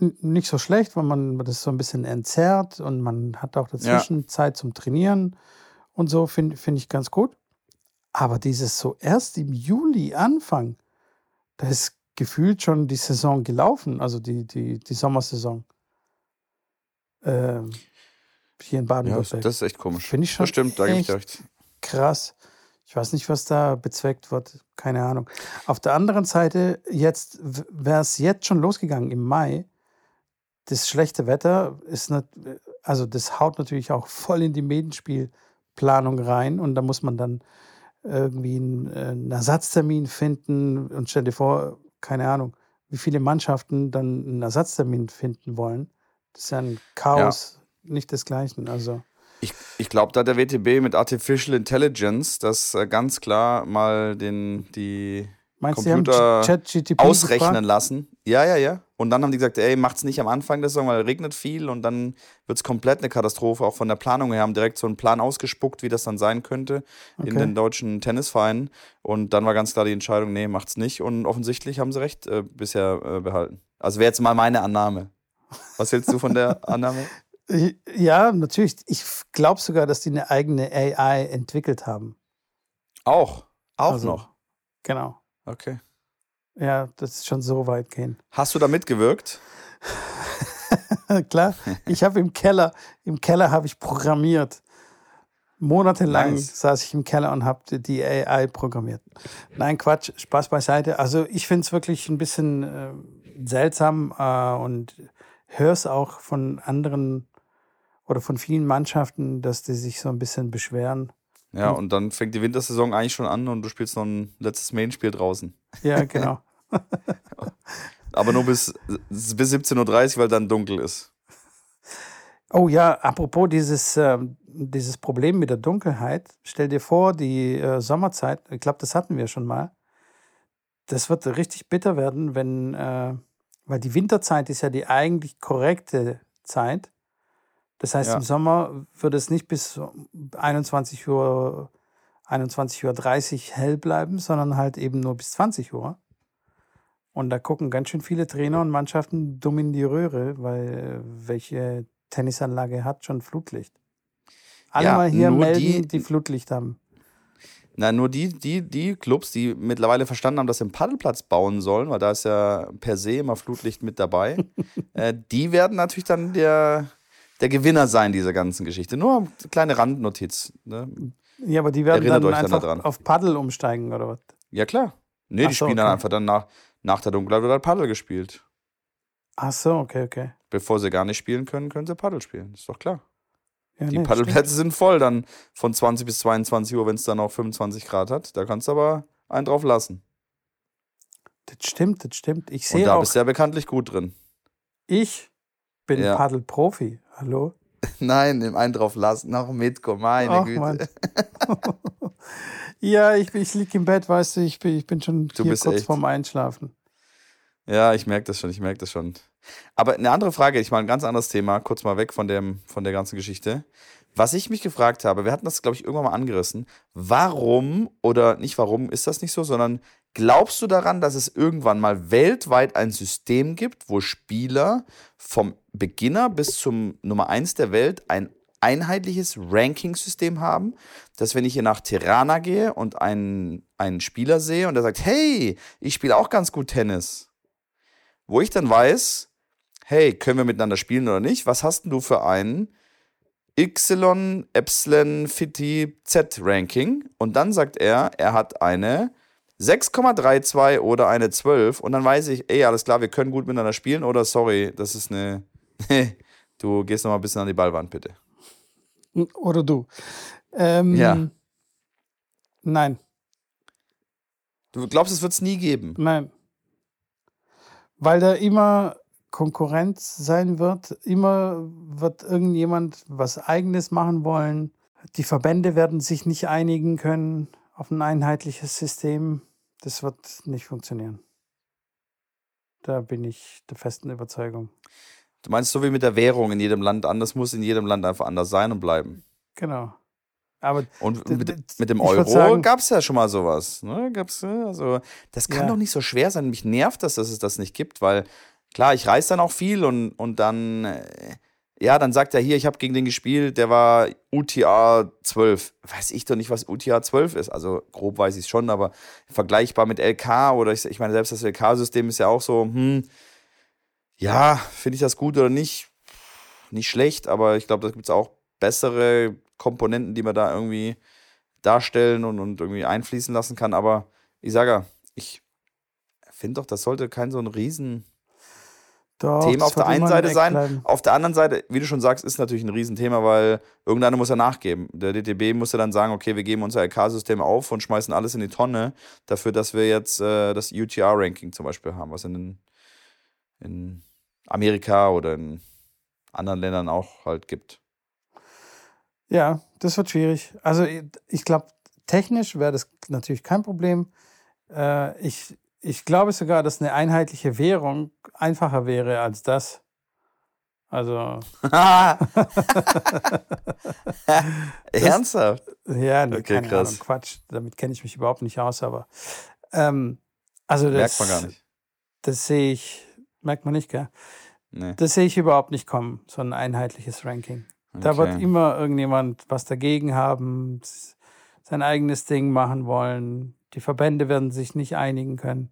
nicht so schlecht, weil man das so ein bisschen entzerrt und man hat auch dazwischen ja. Zeit zum Trainieren und so, finde find ich ganz gut. Aber dieses so erst im Juli Anfang, da ist gefühlt schon die Saison gelaufen, also die, die, die Sommersaison. Ähm, hier in Baden-Württemberg. Ja, das ist echt komisch. Finde ich schon. Das stimmt, da gebe ich recht. Krass. Ich weiß nicht, was da bezweckt wird. Keine Ahnung. Auf der anderen Seite, jetzt wäre es jetzt schon losgegangen im Mai. Das schlechte Wetter ist nicht, also das haut natürlich auch voll in die Medenspielplanung rein und da muss man dann irgendwie einen, äh, einen Ersatztermin finden und stell dir vor, keine Ahnung, wie viele Mannschaften dann einen Ersatztermin finden wollen. Das ist ja ein Chaos, ja. nicht desgleichen. Also. Ich, ich glaube, da der WTB mit Artificial Intelligence das äh, ganz klar mal den, die Meinst Computer ausrechnen gefragt? lassen. Ja, ja, ja. Und dann haben die gesagt, ey, macht's nicht am Anfang der Saison, weil es regnet viel und dann wird es komplett eine Katastrophe, auch von der Planung her. Haben direkt so einen Plan ausgespuckt, wie das dann sein könnte okay. in den deutschen Tennisvereinen. Und dann war ganz klar die Entscheidung, nee, macht's nicht. Und offensichtlich haben sie recht äh, bisher äh, behalten. Also wäre jetzt mal meine Annahme. Was hältst du von der Annahme? Ja, natürlich. Ich glaube sogar, dass die eine eigene AI entwickelt haben. Auch. Auch also, noch. Genau. Okay. Ja, das ist schon so weit gehen. Hast du da mitgewirkt? Klar, ich habe im Keller, im Keller habe ich programmiert. Monatelang nice. saß ich im Keller und habe die AI programmiert. Nein, Quatsch, Spaß beiseite. Also ich finde es wirklich ein bisschen äh, seltsam äh, und höre es auch von anderen oder von vielen Mannschaften, dass die sich so ein bisschen beschweren. Ja, und dann fängt die Wintersaison eigentlich schon an und du spielst noch ein letztes Main-Spiel draußen. Ja, genau. Aber nur bis, bis 17.30 Uhr, weil dann dunkel ist. Oh ja, apropos dieses, äh, dieses Problem mit der Dunkelheit, stell dir vor, die äh, Sommerzeit, ich glaube, das hatten wir schon mal, das wird richtig bitter werden, wenn, äh, weil die Winterzeit ist ja die eigentlich korrekte Zeit. Das heißt, ja. im Sommer wird es nicht bis 21 Uhr, 21 Uhr 30 hell bleiben, sondern halt eben nur bis 20 Uhr. Und da gucken ganz schön viele Trainer und Mannschaften dumm in die Röhre, weil welche Tennisanlage hat schon Flutlicht. Alle ja, mal hier melden, die, die Flutlicht haben. Na, nur die, die, die Clubs, die mittlerweile verstanden haben, dass sie einen Paddelplatz bauen sollen, weil da ist ja per se immer Flutlicht mit dabei, äh, die werden natürlich dann der, der Gewinner sein dieser ganzen Geschichte. Nur eine kleine Randnotiz. Ne? Ja, aber die werden Erinnert dann einfach dann auf Paddel umsteigen, oder was? Ja, klar. Nee, Ach die so, spielen okay. dann einfach dann nach, nach der Dunkelheit wird halt Paddel gespielt. Ach so, okay, okay. Bevor sie gar nicht spielen können, können sie Paddel spielen. Ist doch klar. Ja, die nee, Paddelplätze sind voll dann von 20 bis 22 Uhr, wenn es dann auch 25 Grad hat. Da kannst du aber einen drauf lassen. Das stimmt, das stimmt. Ich sehe Und da auch, bist du ja bekanntlich gut drin. Ich bin ja. Paddelprofi. Hallo? Nein, im einen drauf lassen, noch mitkommen, meine Ach, Güte. ja, ich, ich liege im Bett, weißt du, ich bin, ich bin schon du hier kurz echt. vorm Einschlafen. Ja, ich merke das schon, ich merke das schon. Aber eine andere Frage, ich mal ein ganz anderes Thema, kurz mal weg von, dem, von der ganzen Geschichte. Was ich mich gefragt habe, wir hatten das, glaube ich, irgendwann mal angerissen. Warum oder nicht warum ist das nicht so, sondern glaubst du daran, dass es irgendwann mal weltweit ein System gibt, wo Spieler vom Beginner bis zum Nummer 1 der Welt ein einheitliches Ranking-System haben, dass wenn ich hier nach Tirana gehe und einen, einen Spieler sehe und der sagt, hey, ich spiele auch ganz gut Tennis, wo ich dann weiß, hey, können wir miteinander spielen oder nicht? Was hast denn du für einen Y, Epsilon, Fitti, Z Ranking? Und dann sagt er, er hat eine 6,32 oder eine 12 und dann weiß ich, ey, alles klar, wir können gut miteinander spielen oder sorry, das ist eine, du gehst noch mal ein bisschen an die Ballwand, bitte. Oder du. Ähm, ja. Nein. Du glaubst, es wird es nie geben? Nein weil da immer Konkurrenz sein wird. Immer wird irgendjemand was Eigenes machen wollen. Die Verbände werden sich nicht einigen können auf ein einheitliches System. Das wird nicht funktionieren. Da bin ich der festen Überzeugung. Du meinst so wie mit der Währung in jedem Land anders muss in jedem Land einfach anders sein und bleiben. Genau. Aber und mit, mit dem Euro gab es ja schon mal sowas. Ne? Gab's, also, das kann ja. doch nicht so schwer sein. Mich nervt das, dass es das nicht gibt, weil klar, ich reise dann auch viel und, und dann, äh, ja, dann sagt er hier, ich habe gegen den gespielt, der war UTA 12. Weiß ich doch nicht, was UTA 12 ist. Also grob weiß ich es schon, aber vergleichbar mit LK oder ich, ich meine, selbst das LK-System ist ja auch so, hm, ja, finde ich das gut oder nicht? Nicht schlecht, aber ich glaube, da gibt es auch bessere Komponenten, die man da irgendwie darstellen und, und irgendwie einfließen lassen kann. Aber ich sage ja, ich finde doch, das sollte kein so ein riesen doch, Thema auf der einen Seite sein. Bleiben. Auf der anderen Seite, wie du schon sagst, ist natürlich ein Riesenthema, weil irgendeiner muss ja nachgeben. Der DTB muss ja dann sagen, okay, wir geben unser LK-System auf und schmeißen alles in die Tonne dafür, dass wir jetzt äh, das UTR-Ranking zum Beispiel haben, was in, in Amerika oder in anderen Ländern auch halt gibt. Ja, das wird schwierig. Also ich glaube, technisch wäre das natürlich kein Problem. Äh, ich, ich glaube sogar, dass eine einheitliche Währung einfacher wäre als das. Also. Ernsthaft? Ja, nee, okay, keine krass. Ahnung, Quatsch. Damit kenne ich mich überhaupt nicht aus, aber. Ähm, also das, merkt man gar nicht. Das sehe ich, merkt man nicht, gell? Nee. Das sehe ich überhaupt nicht kommen, so ein einheitliches Ranking. Da wird immer irgendjemand was dagegen haben, sein eigenes Ding machen wollen. Die Verbände werden sich nicht einigen können.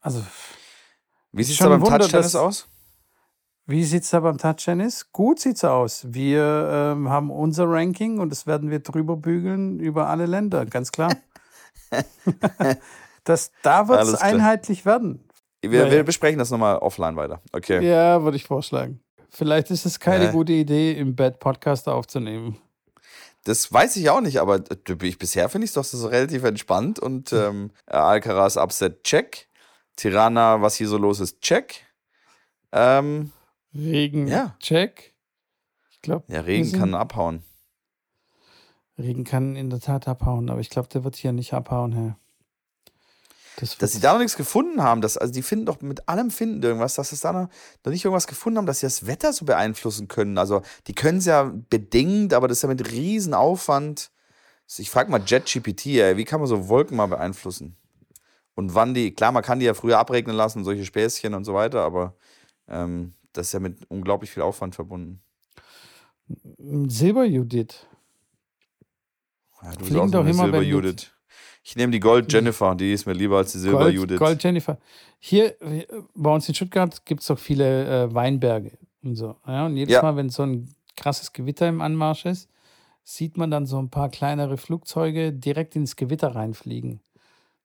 Also. Wie sieht es da beim Touch-Tennis aus? Wie sieht es da beim Touch-Tennis? Gut sieht es aus. Wir ähm, haben unser Ranking und das werden wir drüber bügeln über alle Länder, ganz klar. das, da wird es einheitlich werden. Wir, wir besprechen das nochmal offline weiter. Okay. Ja, würde ich vorschlagen. Vielleicht ist es keine äh. gute Idee, im Bad Podcast aufzunehmen. Das weiß ich auch nicht, aber ich, bisher finde ich es doch so relativ entspannt und ähm, Alcaraz Upset check. Tirana, was hier so los ist, check. Ähm, Regen, ja. check. Ich glaube. Ja, Regen kann abhauen. Regen kann in der Tat abhauen, aber ich glaube, der wird hier nicht abhauen, Herr. Das dass sie da noch nichts gefunden haben, dass, also die finden doch mit allem finden irgendwas, dass sie da noch, noch nicht irgendwas gefunden haben, dass sie das Wetter so beeinflussen können. Also die können es ja bedingt, aber das ist ja mit Riesenaufwand. Ich frage mal JetGPT, wie kann man so Wolken mal beeinflussen? Und wann die, klar, man kann die ja früher abregnen lassen, solche Späßchen und so weiter, aber ähm, das ist ja mit unglaublich viel Aufwand verbunden. Silber-Judith. Ja, du Fliegen doch immer, Silber-Judith. Ich nehme die Gold Jennifer, die ist mir lieber als die Silber Gold, Judith. Gold Jennifer. Hier bei uns in Stuttgart gibt es doch viele äh, Weinberge und so. Ja? Und jedes ja. Mal, wenn so ein krasses Gewitter im Anmarsch ist, sieht man dann so ein paar kleinere Flugzeuge direkt ins Gewitter reinfliegen.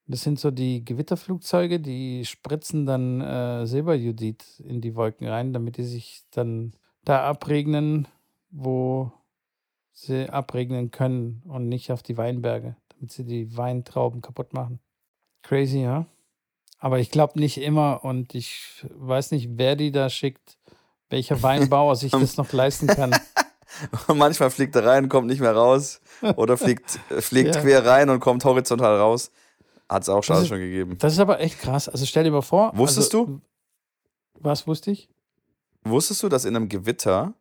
Das sind so die Gewitterflugzeuge, die spritzen dann äh, Silberjudith in die Wolken rein, damit die sich dann da abregnen, wo sie abregnen können und nicht auf die Weinberge damit sie die Weintrauben kaputt machen. Crazy, ja? Aber ich glaube nicht immer und ich weiß nicht, wer die da schickt, welcher Weinbauer sich das noch leisten kann. Manchmal fliegt er rein, kommt nicht mehr raus. Oder fliegt, fliegt ja. quer rein und kommt horizontal raus. Hat es auch schon, schon gegeben. Das ist aber echt krass. Also stell dir mal vor. Wusstest also, du? Was wusste ich? Wusstest du, dass in einem Gewitter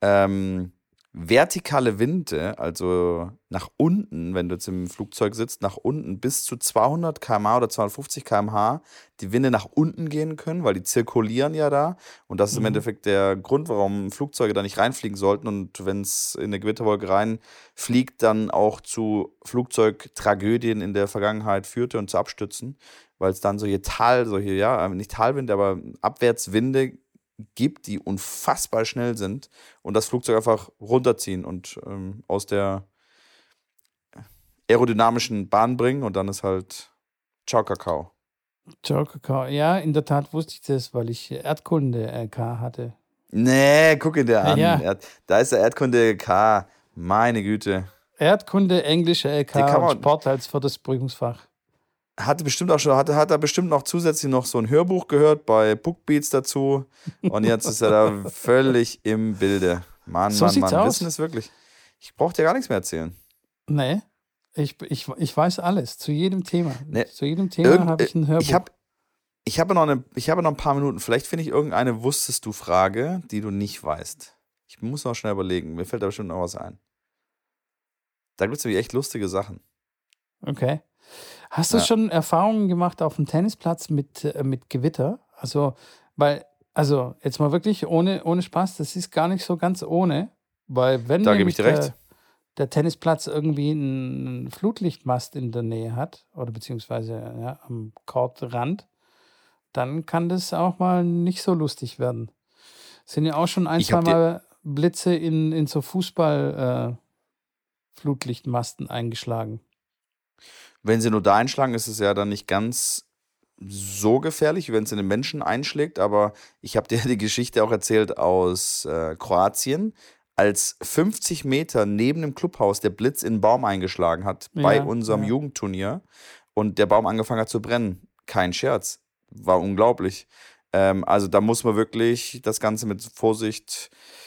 ähm, vertikale Winde, also nach unten, wenn du jetzt im Flugzeug sitzt, nach unten bis zu 200 km/h oder 250 km/h die Winde nach unten gehen können, weil die zirkulieren ja da. Und das ist mhm. im Endeffekt der Grund, warum Flugzeuge da nicht reinfliegen sollten. Und wenn es in eine Gewitterwolke reinfliegt, dann auch zu Flugzeugtragödien in der Vergangenheit führte und zu Abstützen, weil es dann solche Tal, solche, ja, nicht Talwinde, aber Abwärtswinde gibt, die unfassbar schnell sind und das Flugzeug einfach runterziehen und ähm, aus der aerodynamischen Bahn bringen und dann ist halt Ciao Kakao. Ciao Kakao. Ja, in der Tat wusste ich das, weil ich Erdkunde-LK hatte. Nee, guck ihn dir an. Ja. Da ist der Erdkunde-LK. Meine Güte. Erdkunde, englische LK und Sport als viertes Prüfungsfach hatte bestimmt auch schon, hatte, hat er bestimmt noch zusätzlich noch so ein Hörbuch gehört bei Bookbeats dazu. Und jetzt ist er da völlig im Bilde. Mann, so Mann, Mann. Aus. Wissen ist wirklich. Ich brauche dir gar nichts mehr erzählen. Nee. Ich, ich, ich weiß alles. Zu jedem Thema. Nee. Zu jedem Thema habe ich ein Hörbuch. Ich habe ich habe noch, eine, hab noch ein paar Minuten. Vielleicht finde ich irgendeine Wusstest du Frage, die du nicht weißt. Ich muss noch schnell überlegen. Mir fällt da bestimmt noch was ein. Da gibt es nämlich echt lustige Sachen. Okay. Hast du ja. schon Erfahrungen gemacht auf dem Tennisplatz mit, äh, mit Gewitter? Also, weil, also jetzt mal wirklich ohne, ohne Spaß, das ist gar nicht so ganz ohne, weil wenn da nämlich der, der, Tennisplatz irgendwie einen Flutlichtmast in der Nähe hat oder beziehungsweise ja, am Kordrand, dann kann das auch mal nicht so lustig werden. Sind ja auch schon ein, zwei Mal Blitze in, in so Fußball-Flutlichtmasten äh, eingeschlagen. Wenn sie nur da einschlagen, ist es ja dann nicht ganz so gefährlich, wie wenn es in den Menschen einschlägt. Aber ich habe dir die Geschichte auch erzählt aus äh, Kroatien, als 50 Meter neben dem Clubhaus der Blitz in den Baum eingeschlagen hat ja, bei unserem ja. Jugendturnier und der Baum angefangen hat zu brennen. Kein Scherz. War unglaublich. Ähm, also da muss man wirklich das Ganze mit Vorsicht äh,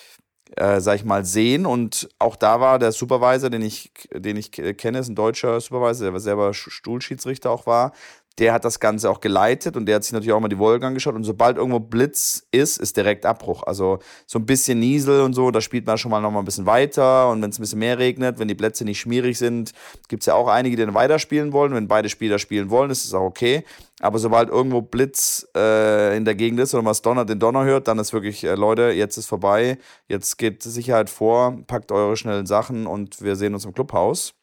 sag ich mal, sehen. Und auch da war der Supervisor, den ich, den ich kenne, ist ein deutscher Supervisor, der selber Stuhlschiedsrichter auch war der hat das Ganze auch geleitet und der hat sich natürlich auch mal die Wolken angeschaut. Und sobald irgendwo Blitz ist, ist direkt Abbruch. Also so ein bisschen Niesel und so, da spielt man schon mal noch mal ein bisschen weiter. Und wenn es ein bisschen mehr regnet, wenn die Plätze nicht schmierig sind, gibt es ja auch einige, die dann weiterspielen wollen. Wenn beide Spieler spielen wollen, ist es auch okay. Aber sobald irgendwo Blitz äh, in der Gegend ist oder man Donner, den Donner hört, dann ist wirklich, äh, Leute, jetzt ist vorbei. Jetzt geht Sicherheit vor, packt eure schnellen Sachen und wir sehen uns im Clubhaus.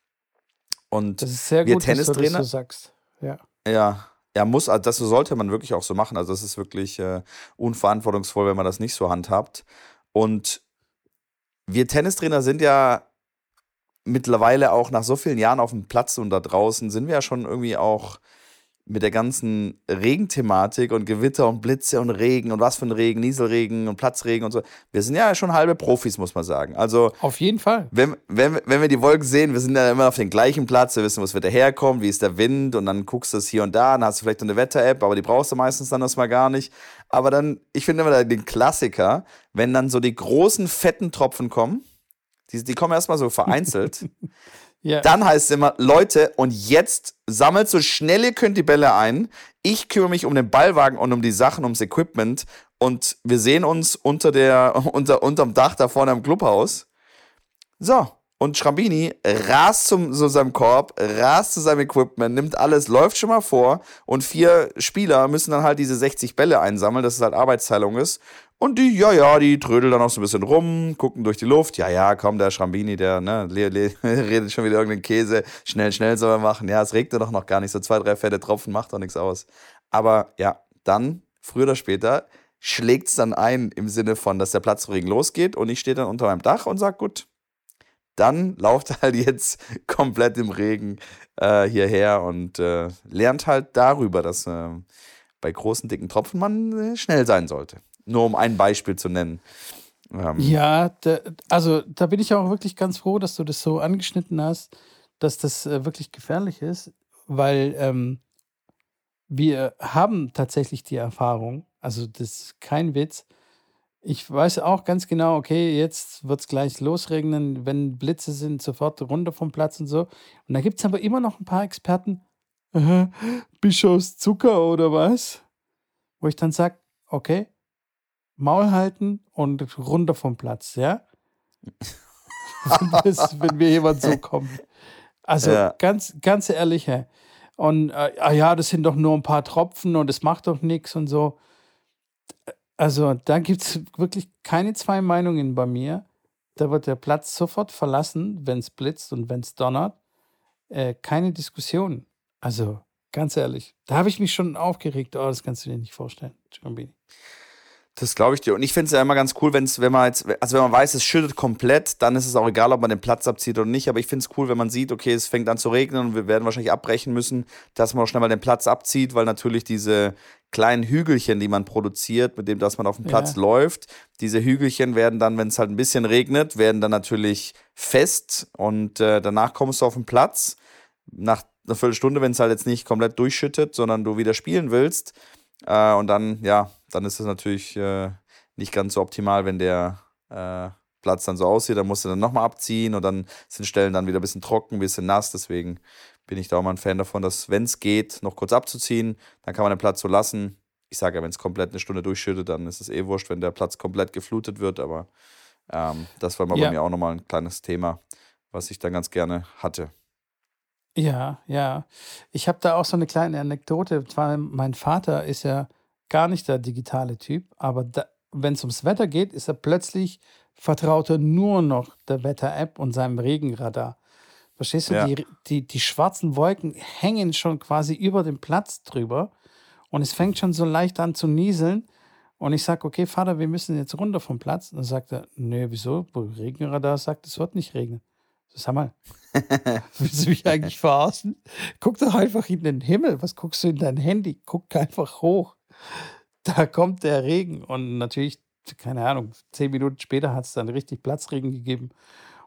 Und das ist sehr wir gut, Tennistrainer, dass du das so sagst. Ja. Ja, ja, muss, also das sollte man wirklich auch so machen. Also das ist wirklich äh, unverantwortungsvoll, wenn man das nicht so handhabt. Und wir Tennistrainer sind ja mittlerweile auch nach so vielen Jahren auf dem Platz und da draußen sind wir ja schon irgendwie auch mit der ganzen Regenthematik und Gewitter und Blitze und Regen und was für ein Regen, Nieselregen und Platzregen und so. Wir sind ja schon halbe Profis, muss man sagen. Also auf jeden Fall. Wenn, wenn, wenn wir die Wolken sehen, wir sind ja immer auf dem gleichen Platz, wir wissen, wo es wieder herkommt, wie ist der Wind und dann guckst du es hier und da, dann hast du vielleicht eine Wetter-App, aber die brauchst du meistens dann erstmal gar nicht. Aber dann, ich finde immer den Klassiker, wenn dann so die großen fetten Tropfen kommen, die, die kommen erstmal so vereinzelt. Ja. Dann heißt es immer, Leute, und jetzt sammelt so schnell ihr könnt die Bälle ein. Ich kümmere mich um den Ballwagen und um die Sachen, ums Equipment. Und wir sehen uns unter der, unter, unterm Dach da vorne im Clubhaus. So. Und Schrambini rast zum, zu seinem Korb, rast zu seinem Equipment, nimmt alles, läuft schon mal vor. Und vier Spieler müssen dann halt diese 60 Bälle einsammeln, dass es halt Arbeitsteilung ist. Und die, ja, ja, die trödeln dann auch so ein bisschen rum, gucken durch die Luft. Ja, ja, komm, der Schrambini, der ne, redet schon wieder irgendeinen Käse. Schnell, schnell soll er machen. Ja, es regnet doch noch gar nicht. So zwei, drei fette Tropfen macht doch nichts aus. Aber ja, dann, früher oder später, schlägt es dann ein im Sinne von, dass der Platzregen losgeht und ich stehe dann unter meinem Dach und sage, gut, dann lauft halt jetzt komplett im Regen äh, hierher und äh, lernt halt darüber, dass äh, bei großen, dicken Tropfen man äh, schnell sein sollte. Nur um ein Beispiel zu nennen. Ähm. Ja, da, also da bin ich auch wirklich ganz froh, dass du das so angeschnitten hast, dass das äh, wirklich gefährlich ist, weil ähm, wir haben tatsächlich die Erfahrung, also das ist kein Witz. Ich weiß auch ganz genau, okay, jetzt wird es gleich losregnen, wenn Blitze sind, sofort runter vom Platz und so. Und da gibt es aber immer noch ein paar Experten, äh, Bischofs Zucker oder was? Wo ich dann sage, okay, Maul halten und runter vom Platz, ja? wenn, das, wenn mir jemand so kommt. Also ja. ganz, ganz ehrlich, hey. Und äh, ah ja, das sind doch nur ein paar Tropfen und es macht doch nichts und so. Also da gibt es wirklich keine zwei Meinungen bei mir. Da wird der Platz sofort verlassen, wenn es blitzt und wenn es donnert. Äh, keine Diskussion. Also ganz ehrlich, da habe ich mich schon aufgeregt. Oh, das kannst du dir nicht vorstellen, Giambini. Das glaube ich dir. Und ich finde es ja immer ganz cool, wenn's, wenn man jetzt, also wenn man weiß, es schüttet komplett, dann ist es auch egal, ob man den Platz abzieht oder nicht. Aber ich finde es cool, wenn man sieht, okay, es fängt an zu regnen und wir werden wahrscheinlich abbrechen müssen, dass man auch schnell mal den Platz abzieht, weil natürlich diese kleinen Hügelchen, die man produziert, mit dem, dass man auf dem Platz ja. läuft, diese Hügelchen werden dann, wenn es halt ein bisschen regnet, werden dann natürlich fest und äh, danach kommst du auf den Platz. Nach einer Viertelstunde, wenn es halt jetzt nicht komplett durchschüttet, sondern du wieder spielen willst. Äh, und dann, ja, dann ist es natürlich äh, nicht ganz so optimal, wenn der äh, Platz dann so aussieht. Dann musst du dann nochmal abziehen und dann sind Stellen dann wieder ein bisschen trocken, ein bisschen nass. Deswegen bin ich da auch mal ein Fan davon, dass, wenn es geht, noch kurz abzuziehen. Dann kann man den Platz so lassen. Ich sage ja, wenn es komplett eine Stunde durchschüttet, dann ist es eh wurscht, wenn der Platz komplett geflutet wird. Aber ähm, das war mal ja. bei mir auch nochmal ein kleines Thema, was ich dann ganz gerne hatte. Ja, ja. Ich habe da auch so eine kleine Anekdote. Zwar mein Vater ist ja gar nicht der digitale Typ, aber wenn es ums Wetter geht, ist er plötzlich vertraut er nur noch der Wetter-App und seinem Regenradar. Verstehst du? Ja. Die, die, die schwarzen Wolken hängen schon quasi über dem Platz drüber und es fängt schon so leicht an zu nieseln. Und ich sage, okay, Vater, wir müssen jetzt runter vom Platz. Und dann sagt er, nee, wieso? Regenradar sagt, es wird nicht regnen. Sag mal, willst du mich eigentlich verarschen? Guck doch einfach in den Himmel. Was guckst du in dein Handy? Guck einfach hoch. Da kommt der Regen. Und natürlich, keine Ahnung, zehn Minuten später hat es dann richtig Platzregen gegeben.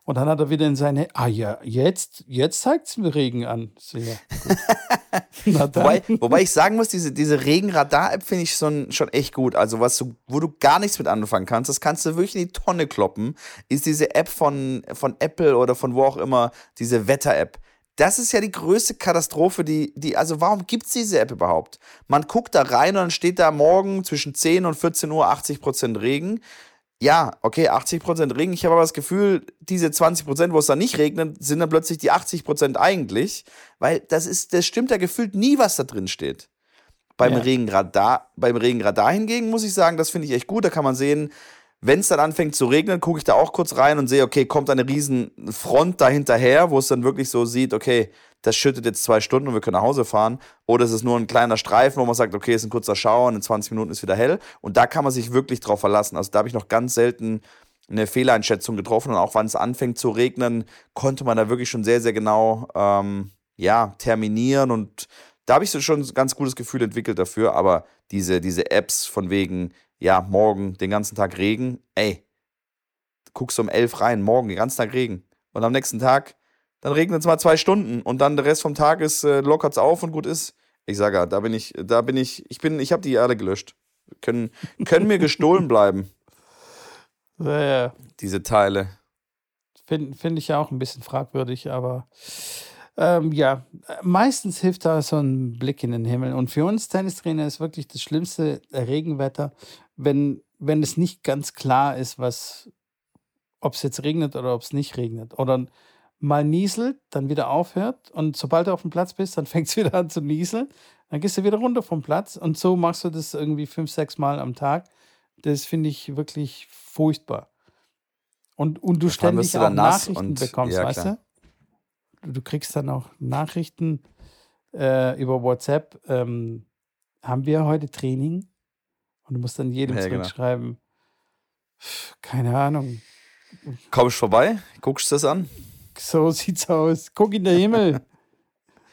Und dann hat er wieder in seine, ah ja, jetzt, jetzt zeigt es mir Regen an. So, ja, wobei, wobei ich sagen muss, diese, diese Regenradar-App finde ich schon, schon echt gut. Also, was du, wo du gar nichts mit anfangen kannst, das kannst du wirklich in die Tonne kloppen, ist diese App von, von Apple oder von wo auch immer, diese Wetter-App. Das ist ja die größte Katastrophe, die, die, also warum gibt es diese App überhaupt? Man guckt da rein und dann steht da morgen zwischen 10 und 14 Uhr 80% Regen ja, okay, 80% Regen. Ich habe aber das Gefühl, diese 20%, wo es dann nicht regnet, sind dann plötzlich die 80% eigentlich, weil das ist, das stimmt ja gefühlt nie, was da drin steht. Beim ja. Regenradar, beim Regenradar hingegen muss ich sagen, das finde ich echt gut. Da kann man sehen, wenn es dann anfängt zu regnen, gucke ich da auch kurz rein und sehe, okay, kommt eine riesen Front dahinterher, wo es dann wirklich so sieht, okay, das schüttet jetzt zwei Stunden und wir können nach Hause fahren. Oder es ist nur ein kleiner Streifen, wo man sagt, okay, es ist ein kurzer Schauer und in 20 Minuten ist wieder hell. Und da kann man sich wirklich drauf verlassen. Also da habe ich noch ganz selten eine Fehleinschätzung getroffen und auch wenn es anfängt zu regnen, konnte man da wirklich schon sehr, sehr genau ähm, ja, terminieren und da habe ich so schon ein ganz gutes Gefühl entwickelt dafür, aber diese, diese Apps von wegen, ja, morgen den ganzen Tag Regen, ey, guckst du um elf rein, morgen den ganzen Tag Regen und am nächsten Tag, dann regnet es mal zwei Stunden und dann der Rest vom Tag ist, äh, lockert es auf und gut ist. Ich sage ja, da bin ich, da bin ich, ich bin, ich habe die Erde gelöscht. Können, können mir gestohlen bleiben. Ja, ja. Diese Teile. Finde find ich ja auch ein bisschen fragwürdig, aber ähm, ja, meistens hilft da so ein Blick in den Himmel. Und für uns Tennistrainer ist wirklich das schlimmste Regenwetter, wenn, wenn es nicht ganz klar ist, was, ob es jetzt regnet oder ob es nicht regnet. Oder mal nieselt, dann wieder aufhört und sobald du auf dem Platz bist, dann fängt es wieder an zu nieseln. Dann gehst du wieder runter vom Platz und so machst du das irgendwie fünf, sechs Mal am Tag. Das finde ich wirklich furchtbar. Und, und du ständig du auch Nachrichten bekommst, ja, weißt du? du kriegst dann auch Nachrichten äh, über WhatsApp. Ähm, haben wir heute Training? Und du musst dann jedem ja, zurückschreiben. Genau. Keine Ahnung. Kommst vorbei? Guckst du das an? So sieht's aus. Guck in den Himmel.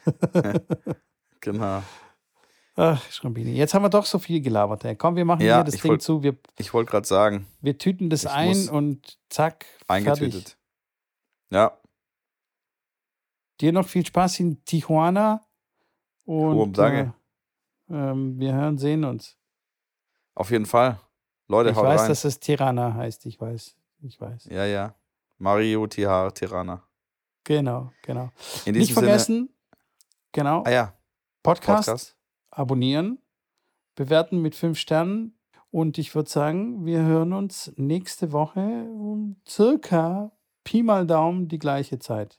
genau. Ach, Schrambini. Jetzt haben wir doch so viel gelabert. Ey. Komm, wir machen ja, hier das Ding wollt, zu. Wir, ich wollte gerade sagen. Wir tüten das ein und zack. Eingetütet. Fertig. Ja. Dir noch viel Spaß in Tijuana. Und danke. Äh, ähm, wir hören, sehen uns. Auf jeden Fall. Leute, ich haut weiß, rein. dass es Tirana heißt. Ich weiß. Ich weiß. Ja, ja. Mario Tihar Tirana. Genau, genau. Nicht vergessen, Sinne, genau. Ah ja. Podcast, Podcast abonnieren, bewerten mit fünf Sternen. Und ich würde sagen, wir hören uns nächste Woche um circa Pi mal Daumen die gleiche Zeit.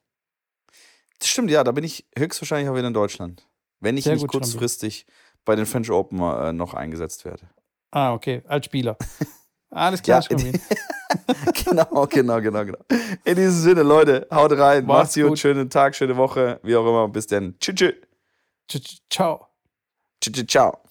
Das stimmt, ja, da bin ich höchstwahrscheinlich auch wieder in Deutschland. Wenn ich Sehr nicht kurzfristig bei den French Open äh, noch eingesetzt werde. Ah, okay, als Spieler. Alles klar, ja, Genau, genau, genau, genau. In diesem Sinne, Leute, haut rein. Macht's gut. Schönen Tag, schöne Woche, wie auch immer. Bis dann. Tschüss. Tschüss. Ciao. Tschüss. Ciao.